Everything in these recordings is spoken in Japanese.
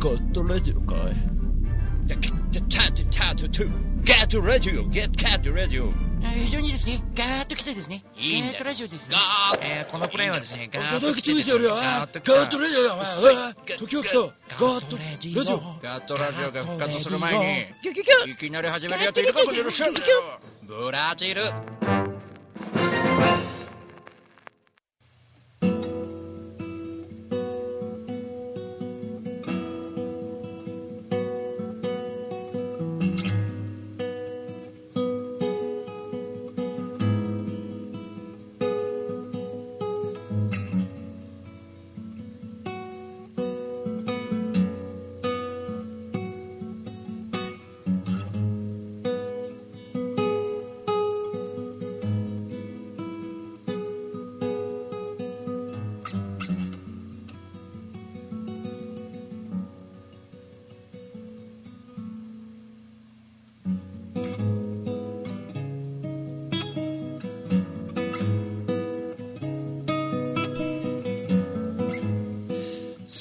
ゴッドラジオかい。いや、チャチャチャチャチャゲットラジオゲットゲットラジオ非常にですね、ガーッと来てですね、いいッとラジオですね。ガーッえーこのプレイはですね、ガーッと叩きつい。てやるよガーッとジオよお前。おい時を来た。ガットラジオ。ガットラジオが復活する前に、いきなり始めるやついるかもしれませんねブラジル。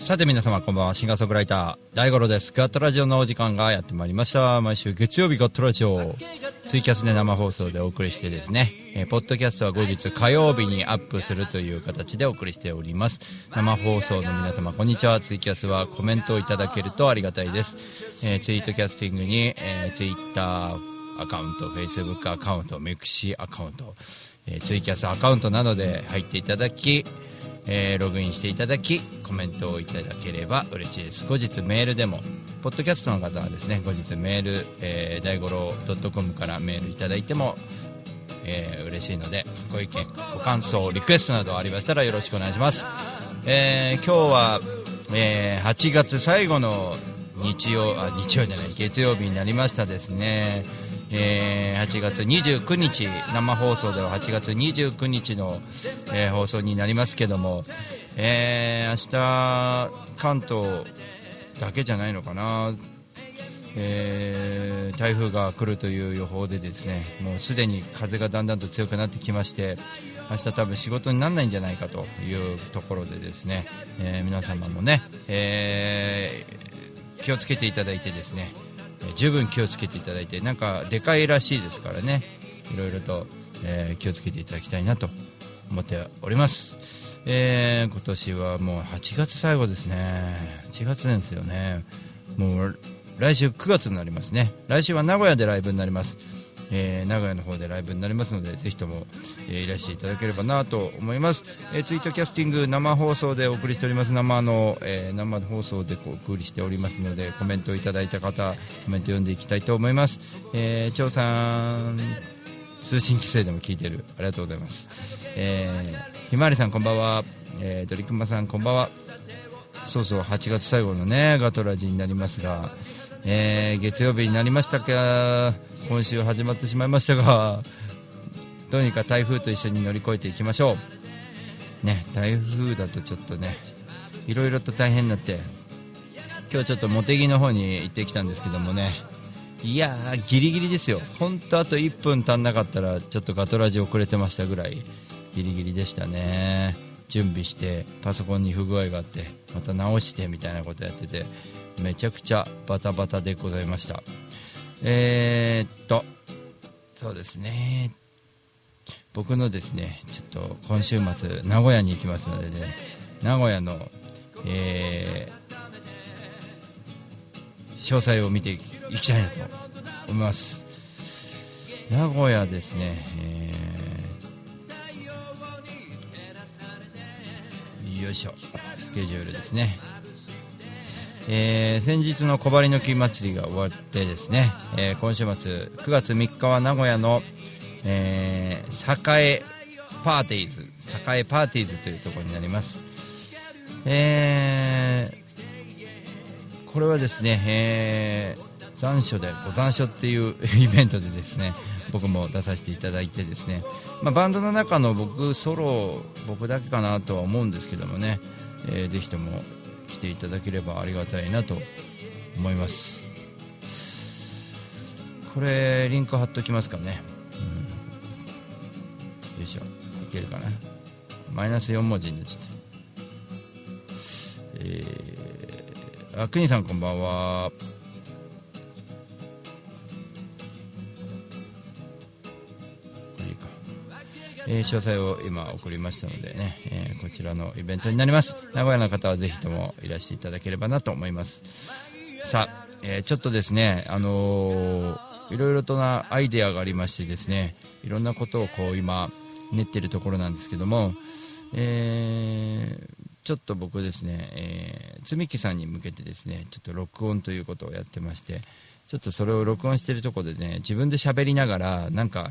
さて皆様こんばんは。シンガーソングライター大五郎です。ガットラジオのお時間がやってまいりました。毎週月曜日ガットラジオ。ツイキャスで生放送でお送りしてですね、えーポッドキャストは後日火曜日にアップするという形でお送りしております。生放送の皆様こんにちは。ツイキャスはコメントをいただけるとありがたいです、えーツイートキャスティングに、えーツイッターアカウントフェイスブックアカウントメクシーアカウント、えーツイキャスアカウントなどで入っていただきえーログインしていただきコメントをいただければ嬉しいです。後日メールでもポッドキャストの方はですね後日メール、えー、大五郎 .com からメールいただいても、えー嬉しいのでご意見ご感想リクエストなどありましたらよろしくお願いします、えー今日は、えー8月最後の日曜あ日曜じゃない月曜日になりましたですね。えー8月29日生放送では8月29日の、えー放送になりますけども、えー明日関東だけじゃないのかな、えー台風が来るという予報でですねもうすでに風がだんだんと強くなってきまして明日多分仕事にならないんじゃないかというところでですね、え皆様もね、え気をつけていただいてですねえ十分気をつけていただいてなんかでかいらしいですからね。いろいろと、えー気をつけていただきたいなと思っております、えー今年はもう8月最後ですね。8月なんですよね。もう来週9月になりますね。来週は名古屋でライブになります。えー名古屋の方でライブになりますのでぜひとも、えーいらしていただければなと思います、えーツイートキャスティング生放送でお送りしております。生の、えー生放送でお送りしておりますのでコメントをいただいた方コメント読んでいきたいと思います、えー、張さん通信規制でも聞いてる。ありがとうございます、えー、ひまわりさんこんばんは、えー、ドリクマさんこんばんは。そうそう8月最後のねガトラジになりますが、えー月曜日になりましたか。今週始まってしまいましたがどうにか台風と一緒に乗り越えていきましょう。ね台風だとちょっとねいろいろと大変になって今日ちょっと茂木の方に行ってきたんですけどもねいやーギリギリですよ。本当あと1分足んなかったらちょっとガトラジ遅れてましたぐらいギリギリでしたね。準備してパソコンに不具合があってまた直してみたいなことやっててめちゃくちゃバタバタでございました。えー、っとそうですね。僕のですねちょっと今週末名古屋に行きますのでね名古屋の、えー詳細を見ていきたいなと思います。名古屋ですね、えーよいしょスケジュールですね。えー先日の小針の木祭りが終わってですね、えー今週末9月3日は名古屋の、えー栄パーティーズ栄パーティーズというところになります、えーこれはですね、えー残暑でご残暑っていう イベントでですね僕も出させていただいてですね、まあ、バンドの中の僕ソロ僕だけかなとは思うんですけどもね、えーぜひとも来ていただければありがたいなと思います。これリンク貼っときますかね、うん。よいしょ。いけるかな。マイナス4文字になっちゃった。えーあくにさんこんばんは。えー詳細を今送りましたのでね、えーこちらのイベントになります。名古屋の方はぜひともいらしていただければなと思います。さあ、えーちょっとですねあのーいろいろとなアイデアがありましてですねいろんなことをこう今練ってるところなんですけども、えーちょっと僕ですね、えー、つみきさんに向けてですねちょっと録音ということをやってましてちょっとそれを録音してるとこでね自分で喋りながらなんか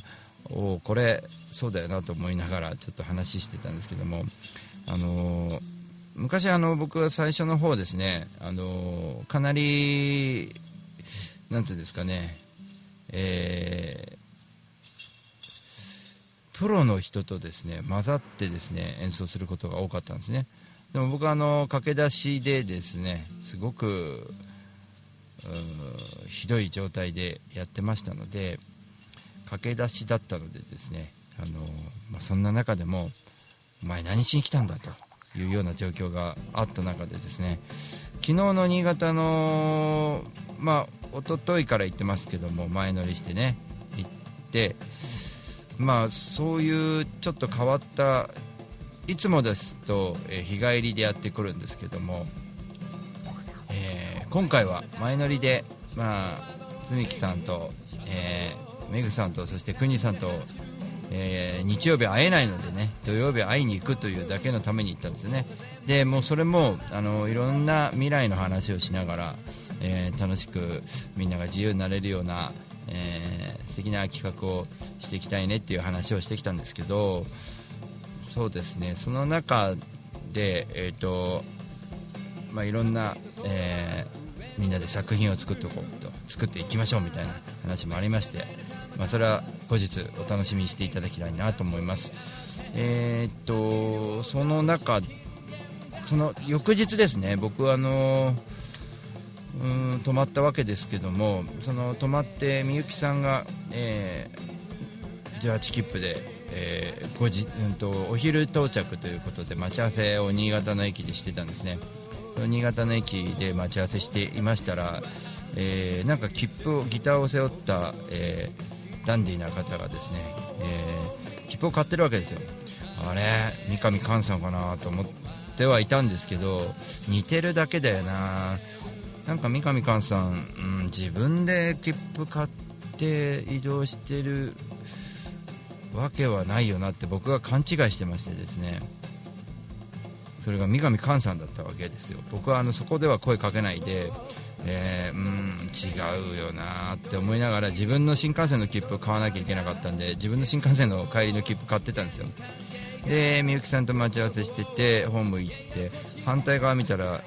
おこれそうだよなと思いながらちょっと話してたんですけどもあのー昔あの僕は最初の方ですねあのーかなりなんていうんですかねえープロの人とですね混ざってですね演奏することが多かったんですね。でも僕はあの駆け出しでですねすごくひどい状態でやってましたので駆け出しだったのでですねあの、まあ、そんな中でもお前何しに来たんだというような状況があった中でですね昨日の新潟のまあ一昨日から行ってますけども前乗りしてね行ってまあそういうちょっと変わったいつもですと、え日帰りでやってくるんですけども、えー今回は前乗りでまあつみきさんと、えーめぐさんとそしてくにさんと、えー日曜日会えないのでね土曜日会いに行くというだけのために行ったんですね。でもうそれもあのいろんな未来の話をしながら、えー楽しくみんなが自由になれるような、えー素敵な企画をしていきたいねっていう話をしてきたんですけどそうですねその中で、えーとまあ、いろんな、えーみんなで作品を作っておこうと作っていきましょうみたいな話もありまして、まあ、それは後日お楽しみにしていただきたいなと思います。えーっとその中その翌日ですね僕はあのうん泊まったわけですけどもその泊まってみゆきさんが、えー18切符で、えー5時うん、とお昼到着ということで待ち合わせを新潟の駅でしてたんですね。新潟の駅で待ち合わせしていましたら、えーなんか切符をギターを背負った、えーダンディーな方がですね、えー切符を買ってるわけですよ。あれ三上寛さんかなと思ってはいたんですけど似てるだけだよな。なんか三上寛さん、うん、自分で切符買って移動してるわけはないよなって僕が勘違いしてましてですね。それが三上寛さんだったわけですよ。僕はあのそこでは声かけないで、えーうん違うよなって思いながら自分の新幹線の切符を買わなきゃいけなかったんで自分の新幹線の帰りの切符買ってたんですよ。でみゆきさんと待ち合わせしててホーム行って反対側見たら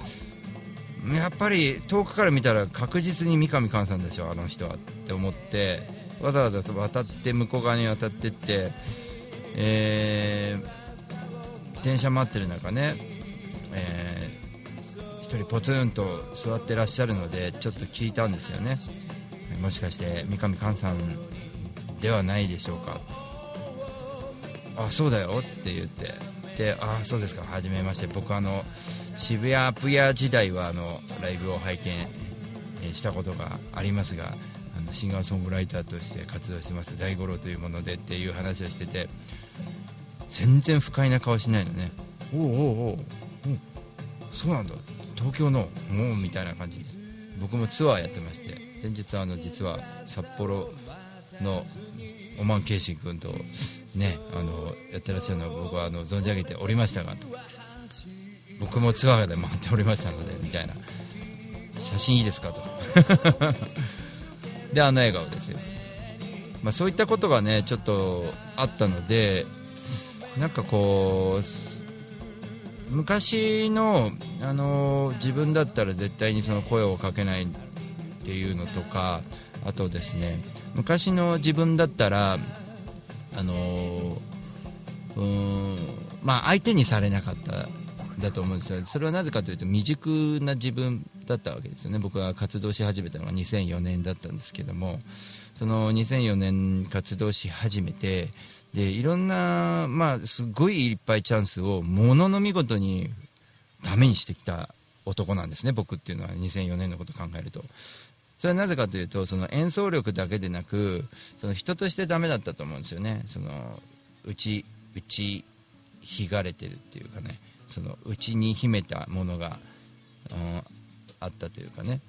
やっぱり遠くから見たら確実に三上寛さんでしょあの人はって思ってわざわざ渡って向こう側に渡ってって、えー電車待ってる中ね、えー一人ポツンと座ってらっしゃるのでちょっと聞いたんですよね。もしかして三上寛さんではないでしょうか。あそうだよって言って。であそうですか。はじめまして。僕あの渋谷アプヤ時代はあのライブを拝見えーしたことがありますがあのシンガーソングライターとして活動してます。大五郎というものでっていう話をしてて全然不快な顔しないのね。おうおうおう。おうそうなんだ東京のもうみたいな感じ僕もツアーやってまして先日あの実は札幌のオマンケイシン君とねあのやってらっしゃるのを僕はあの存じ上げておりましたがと。僕もツアーで回っておりましたのでみたいな。写真いいですかと。であの笑顔ですよ、まあ、そういったことがねちょっとあったのでなんかこう昔の、あの自分だったら絶対にその声をかけないっていうのとかあとですね昔の自分だったらあのうんまあ相手にされなかっただと思うんですよ。それはなぜかというと未熟な自分だったわけですよね。僕が活動し始めたのが2004年だったんですけどもその2004年活動し始めてでいろんな、まあ、すごいいっぱいチャンスをものの見事にダメにしてきた男なんですね僕っていうのは2004年のことを考えると。それはなぜかというとその演奏力だけでなくその人としてダメだったと思うんですよね。そのうちうちひがれてるっていうかね。その内に秘めたものが、うん、あったというかね。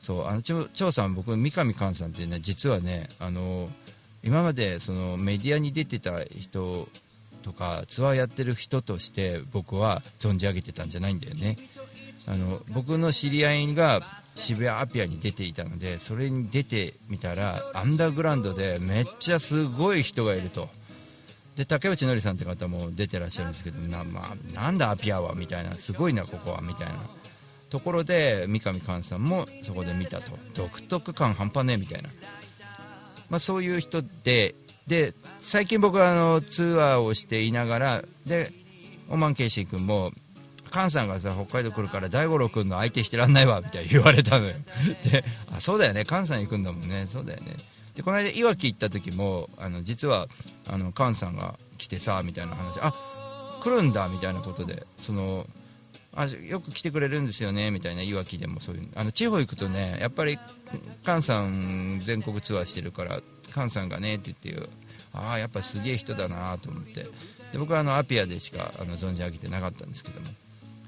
そうあの張さん僕三上寛さんってね実はねあの今までそのメディアに出てた人とかツアーやってる人として僕は存じ上げてたんじゃないんだよね。あの僕の知り合いが渋谷アピアに出ていたのでそれに出てみたらアンダーグラウンドでめっちゃすごい人がいると。で竹内のりさんって方も出てらっしゃるんですけどな,、まあ、なんだアピアはみたいなすごいなここはみたいな。ところで三上寛さんもそこで見たと。独特感半端ねえみたいな、まあ、そういう人でで最近僕はあのツアーをしていながらでオマン・ケイシー君も菅さんがさ北海道来るから大五郎君の相手してらんないわみたいな言われたのよ。であそうだよね菅さん行くんだもんね。そうだよね。でこの間いわき行った時もあの実はあの菅さんが来てさみたいな話あ来るんだみたいなことでそのあよく来てくれるんですよねみたいないわきでもそういうあの地方行くとねやっぱり菅さん全国ツアーしてるから菅さんがねって言ってああやっぱすげえ人だなと思って。で僕はあのアピアでしかあの存じ上げてなかったんですけども。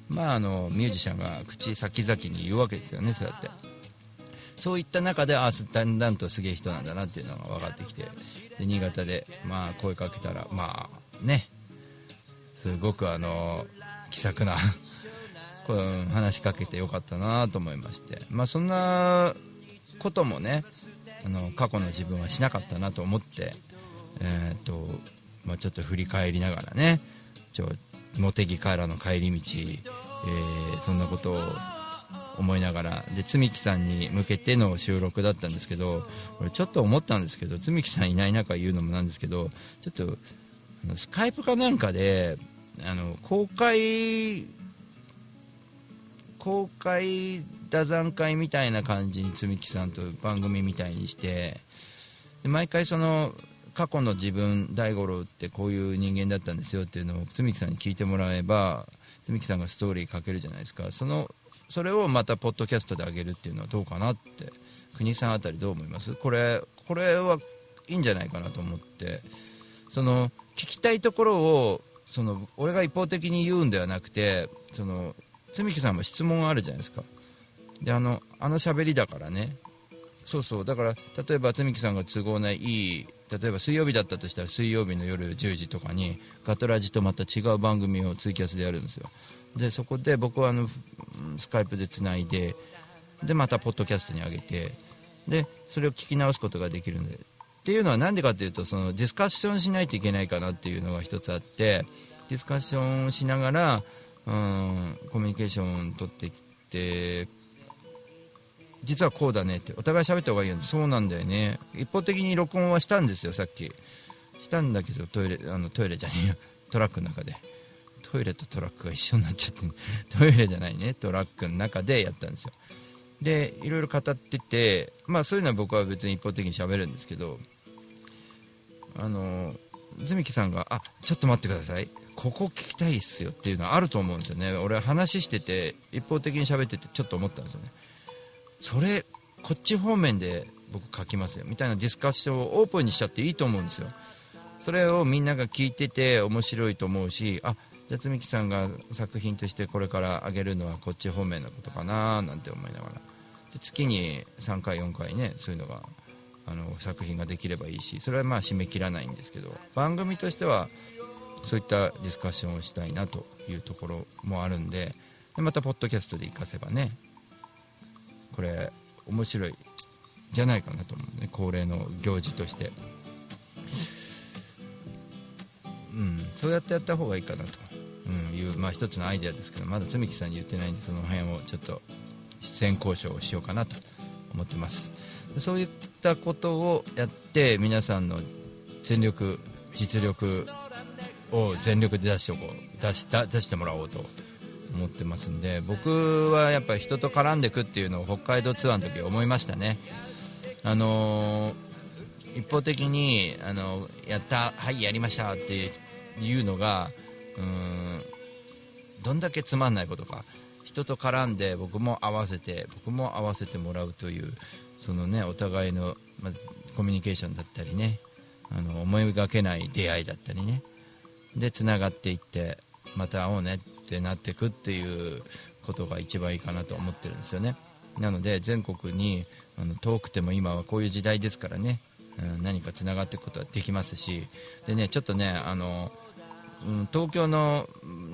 まああのミュージシャンが口先々に言うわけですよねそうやって。そういった中であだんだんとすげえ人なんだなっていうのが分かってきて。で新潟でまあ声かけたらまあね。すごくあの気さくなこの話しかけてよかったなと思いまして、まあ、そんなこともねあの過去の自分はしなかったなと思って、えーとまあ、ちょっと振り返りながらねちょ茂木からの帰り道、えー、そんなことを思いながらで積木さんに向けての収録だったんですけど俺ちょっと思ったんですけど積木さんいない中言うのもなんですけどちょっとスカイプかなんかであの公開公開打算会みたいな感じに積木さんと番組みたいにしてで毎回その過去の自分大五郎ってこういう人間だったんですよっていうのを積木さんに聞いてもらえば積木さんがストーリー書けるじゃないですか。そのそれをまたポッドキャストで上げるっていうのはどうかなって国さんあたりどう思います？これこれはいいんじゃないかなと思って。その聞きたいところをその俺が一方的に言うんではなくてその積木さんも質問あるじゃないですか。であのあの喋りだからね。そうそう。だから例えば積木さんが都合ないい例えば水曜日だったとしたら水曜日の夜10時とかにガトラジとまた違う番組をツイキャスでやるんですよ。でそこで僕はあのスカイプでつないででまたポッドキャストに上げてでそれを聞き直すことができるんで。っていうのは何でかというとそのディスカッションしないといけないかなっていうのが一つあってディスカッションしながらうんコミュニケーション取ってきて実はこうだねってお互い喋った方がいいよそうなんだよね。一方的に録音はしたんですよさっき。したんだけどトイレあのトイレじゃねえよトラックの中で。トイレとトラックが一緒になっちゃって トイレじゃないね。トラックの中でやったんですよ。でいろいろ語っててまあそういうのは僕は別に一方的に喋るんですけどあのズミキさんが「あちょっと待ってください。ここ聞きたいっすよっていうのはあると思うんですよね。俺話してて一方的に喋っててちょっと思ったんですよね。それこっち方面で僕書きますよ。みたいなディスカッションをオープンにしちゃっていいと思うんですよ。それをみんなが聞いてて面白いと思うしあじゃあ積木さんが作品としてこれからあげるのはこっち方面のことかななんて思いながら。で月に3回4回ねそういうのがあの作品ができればいいしそれはまあ締め切らないんですけど。番組としてはそういったディスカッションをしたいなというところもあるんででまたポッドキャストで活かせばねこれ面白いじゃないかなと思うね恒例の行事として。うんそうやってやった方がいいかなと、うん、いう、まあ、一つのアイデアですけどまだ積木さんに言ってないんでその辺をちょっと出演交渉をしようかなと思ってます。そういったことをやって皆さんの全力実力を全力で出しておこう出した出してもらおうと思ってますんで僕はやっぱ人と絡んでいくっていうのを北海道ツアーの時思いましたね。あのー、一方的にあのやったはいやりましたっていうのがうんどんだけつまんないことか。人と絡んで僕も合わせて僕も合わせてもらうというそのねお互いの、まコミュニケーションだったりねあの思いがけない出会いだったりね。でつながっていってまた会おうねってなっていくっていうことが一番いいかなと思ってるんですよね。なので全国にあの遠くても今はこういう時代ですからね、うん、何かつながっていくことはできますし。でねちょっとねあの、うん、東京の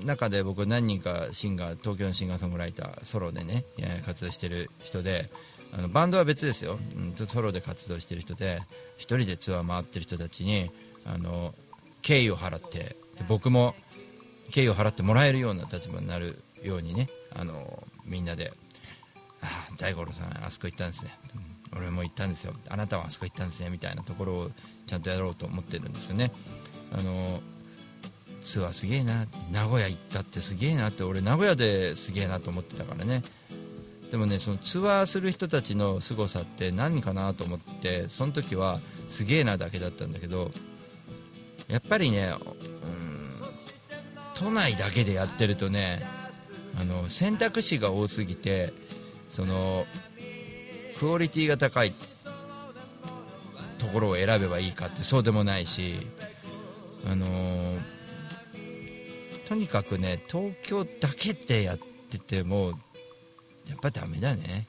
中で僕何人かシンガー東京のシンガーソングライターソロでね活動してる人であのバンドは別ですよ、うん、ソロで活動してる人で1人でツアー回ってる人たちにあの敬意を払って僕も敬意を払ってもらえるような立場になるようにねあのみんなで「ああ大五郎さんあそこ行ったんですね」俺も行ったんですよ。あなたはあそこ行ったんですねみたいなところをちゃんとやろうと思ってるんですよね。あのツアーすげえな名古屋行ったってすげえなって俺名古屋ですげえなと思ってたからね。でもねそのツアーする人たちの凄さって何かなと思ってその時はすげえなだけだったんだけどやっぱりね、都内だけでやってるとねあの選択肢が多すぎてそのクオリティが高いところを選べばいいかってそうでもないしあの、とにかくね東京だけでやっててもやっぱダメだね。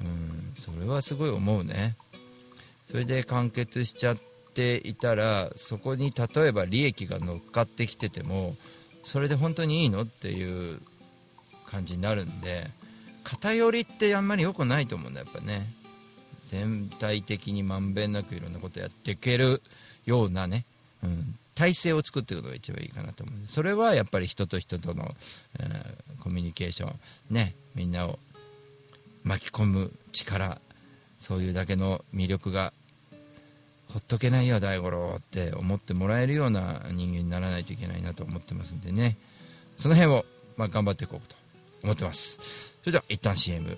うんそれはすごい思うね。それで完結しちゃってていたらそこに例えば利益が乗っかってきててもそれで本当にいいのっていう感じになるんで偏りってあんまり良くないと思うんだやっぱね。全体的にまんべんなくいろんなことやっていけるようなね、うん、体制を作っていくことが一番いいかなと思うそれはやっぱり人と人との、えー、コミュニケーションねみんなを巻き込む力そういうだけの魅力がほっとけないよ大五郎って思ってもらえるような人間にならないといけないなと思ってますんでね。その辺を、まあ、頑張っていこうと思ってます。それでは一旦 CM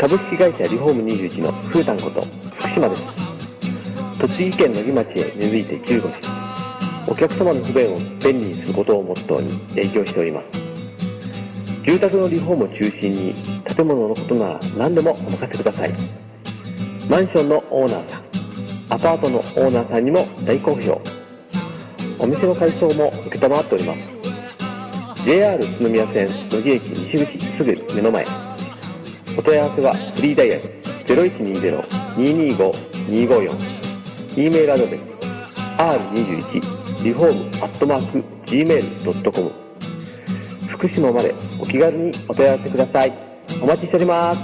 株式会社リフォーム21のふうたんこと福島です。栃木県野木町へ根付いて15年お客様の不便を便利にすることをモットーに営業しております。住宅のリフォームを中心に建物のことなら何でもお任せください。マンションのオーナーさんアパートのオーナーさんにも大好評。お店の改装も承っております。JR 宇都宮線野木駅西口すぐ目の前。お問い合わせはフリーダイヤル0120-225-254 e メールアドレス r21 リフォームアットマーク gmail.com 福島までお気軽にお問い合わせください。お待ちしております。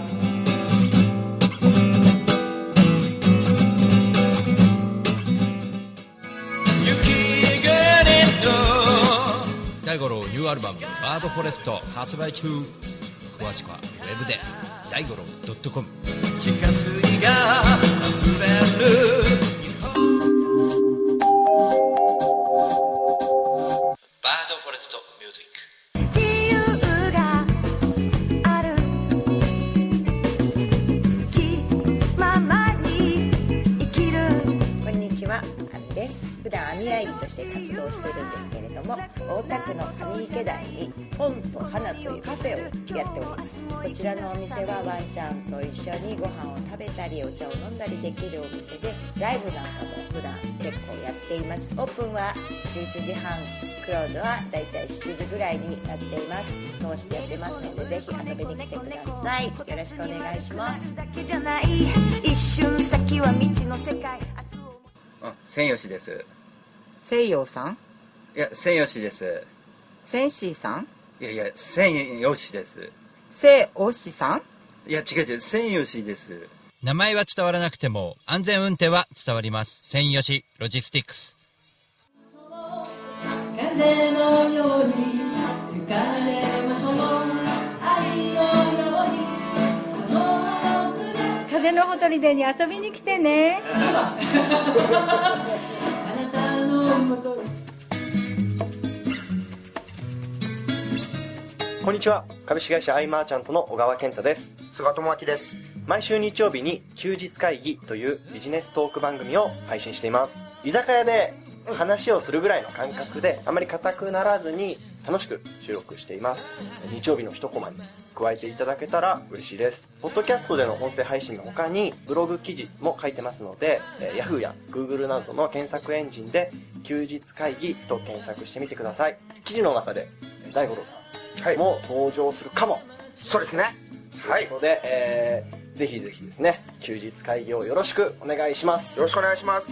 大五郎ニューアルバム「バードフォレスト」発売中。詳しくはウェブで。大五郎 .com 地下水が溢れる。して活動してるんですけれども大田区の上池台に本と花というカフェをやっております。こちらのお店はワンちゃんと一緒にご飯を食べたりお茶を飲んだりできるお店でライブなんかも普段結構やっています。オープンは11時半。クローズはだいたい7時ぐらいになっています。通してやってますのでぜひ遊びに来てください。よろしくお願いします。一瞬先は未知の世界。あ千吉です西洋さん？いや千吉です。センシーさん？いやいや千吉です。セオシさん？いや違う違う千吉です。名前は伝わらなくても安全運転は伝わります。千吉ロジスティックス。風のように吹かれましょう。愛のようにこの葉の船。風のほとりでに遊びに来てねこんにちは。株式会社アイマーチャントの小川健太です。菅智明です。毎週日曜日に休日会議というビジネストーク番組を配信しています。居酒屋で話をするぐらいの感覚であまり硬くならずに楽しく収録しています。日曜日の一コマに加えていただけたら嬉しいです。ポッドキャストでの音声配信の他にブログ記事も書いてますので、えー Yahoo や Google などの検索エンジンで休日会議と検索してみてください。記事の中でえー大五郎さんも登場するかも、そうですね。ということで、えーぜひぜひですね休日会議をよろしくお願いします。よろしくお願いします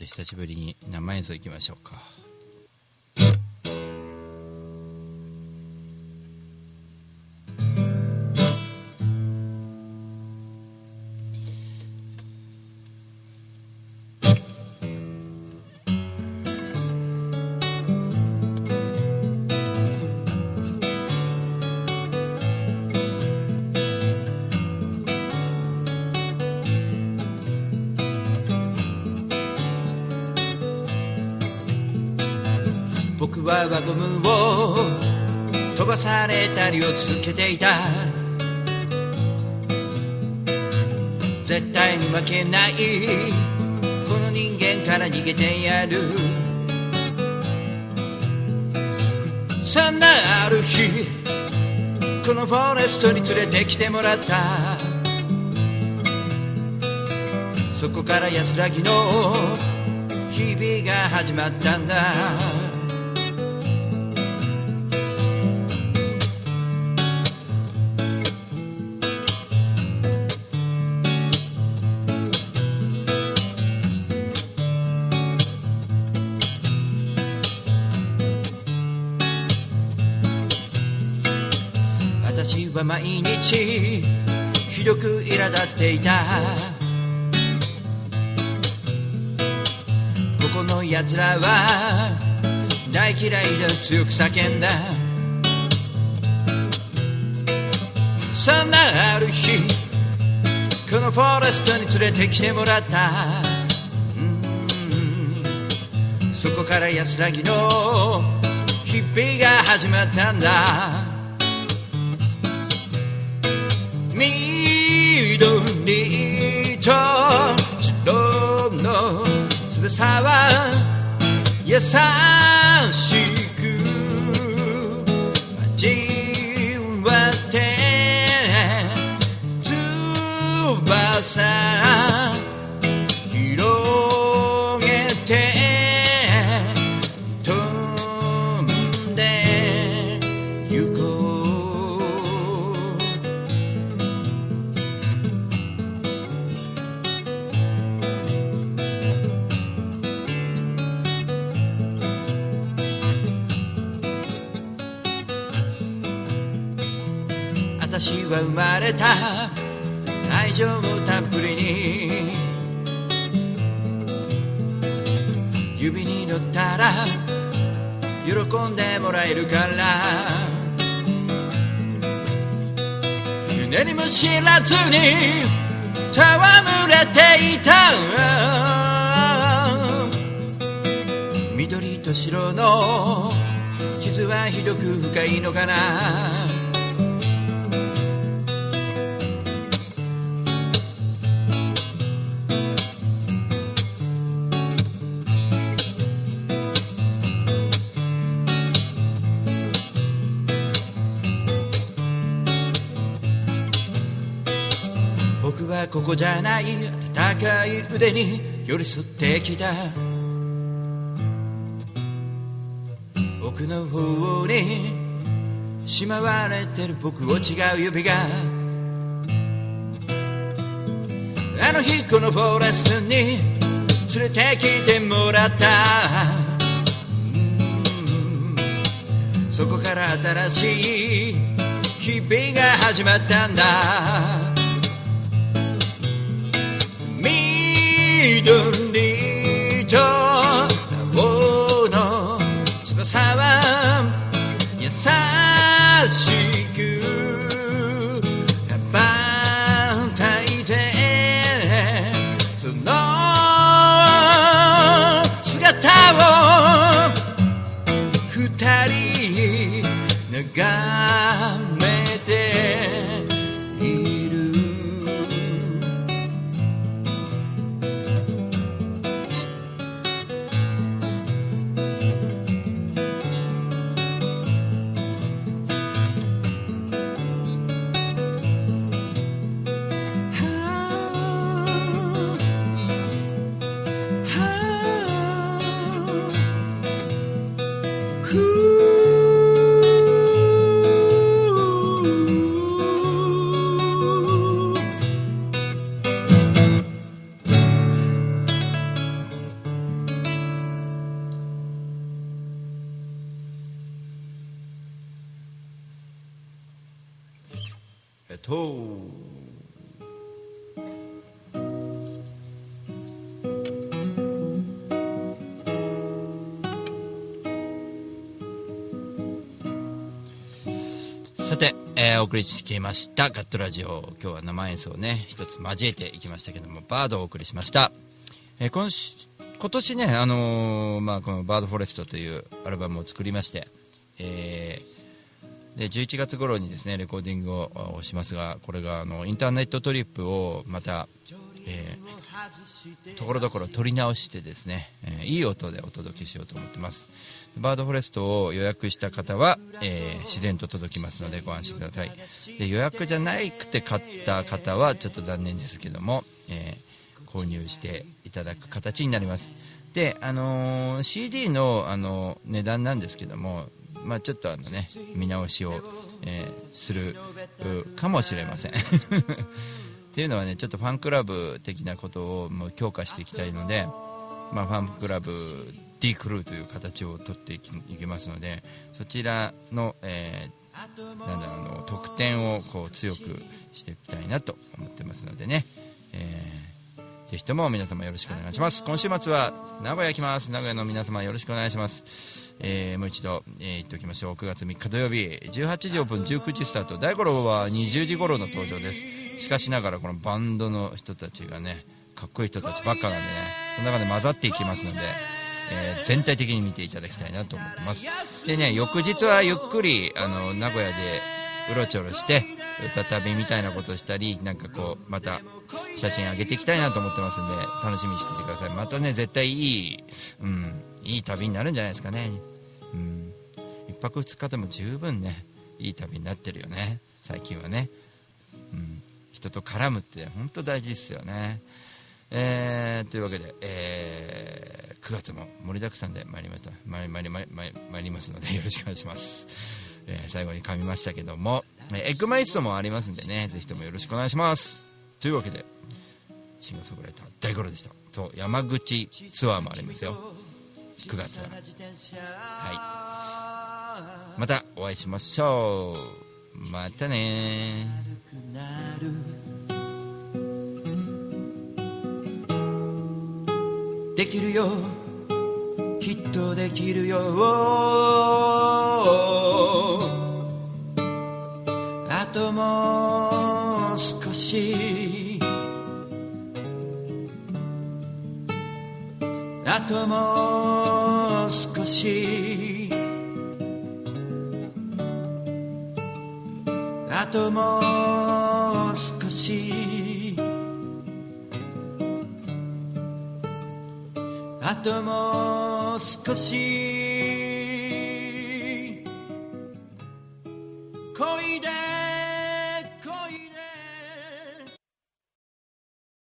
と久しぶりに生演奏いきましょうか。は輪ゴムを飛ばされたりを続けていた。絶対に負けないこの人間から逃げてやる。そんなある日このフォレストに連れてきてもらった。そこから安らぎの日々が始まったんだ。は毎日ひどく苛立っていた。ここの奴らは大嫌いで強く叫んだ。そんなある日このフォレストに連れてきてもらった。そこから安らぎの日々が始まったんだ。緑と白の翼は優しく味わって翼指に乗ったら喜んでもらえるから。何も知らずに戯れていた。緑と白の傷はひどく深いのかな。ここじゃない高い腕に寄り添ってきた。奥の方にしまわれてる僕を違う指が。あの日このフォレストに連れてきてもらった。そこから新しい日々が始まったんだ。緑送りしてきました。ガットラジオ。今日は生演奏をね一つ交えていきましたけどもバードをお送りしました、えー今し今年ね、あのーまあ、この「バードフォレスト」というアルバムを作りまして、えーで11月頃にですねレコーディングをしますがこれがあのインターネットトリップをまた、えーところどころ撮り直してですね、えーいい音でお届けしようと思ってます。バードフォレストを予約した方は、えー自然と届きますのでご安心ください。で予約じゃなくて買った方はちょっと残念ですけども、え購入していただく形になります。で、あの CD の、あの値段なんですけどもまあ、ちょっとあのね見直しを、えするかもしれません。っていうのはねちょっとファンクラブ的なことをもう強化していきたいので、まあ、ファンクラブ D クルーという形を取っていきますのでそちらの、えーなんだろうの得点をこう強くしていきたいなと思ってますのでね、えーぜひとも皆様よろしくお願いします。今週末は名古屋行きます。名古屋の皆様よろしくお願いします。えーもう一度、えー言っておきましょう。9月3日土曜日18時オープン19時スタート。大五郎は20時頃の登場です。しかしながらこのバンドの人たちがねかっこいい人たちばっかなんでねその中で混ざっていきますので、えー全体的に見ていただきたいなと思ってます。でね翌日はゆっくりあの名古屋でうろちょろして歌旅みたいなことしたりなんかこうまた写真上げていきたいなと思ってますんで楽しみにしててください。またね絶対いい、うん、いい旅になるんじゃないですかね。うん。1泊2日でも十分ねいい旅になってるよね最近はね、うん、人と絡むって本当大事ですよね。えーというわけで、えー9月も盛りだくさんで参りました。参り参り参りますのでよろしくお願いします、えー最後に噛みましたけども、えエッグマイストもありますんでねぜひともよろしくお願いします。というわけでシンガーソングライター大五郎でした。と山口ツアーもありますよ。9月。ははい。またお会いしましょう。またね。できるよ。きっとできるよ。あともう少しともう少し。あともう少し。あともう少し。恋で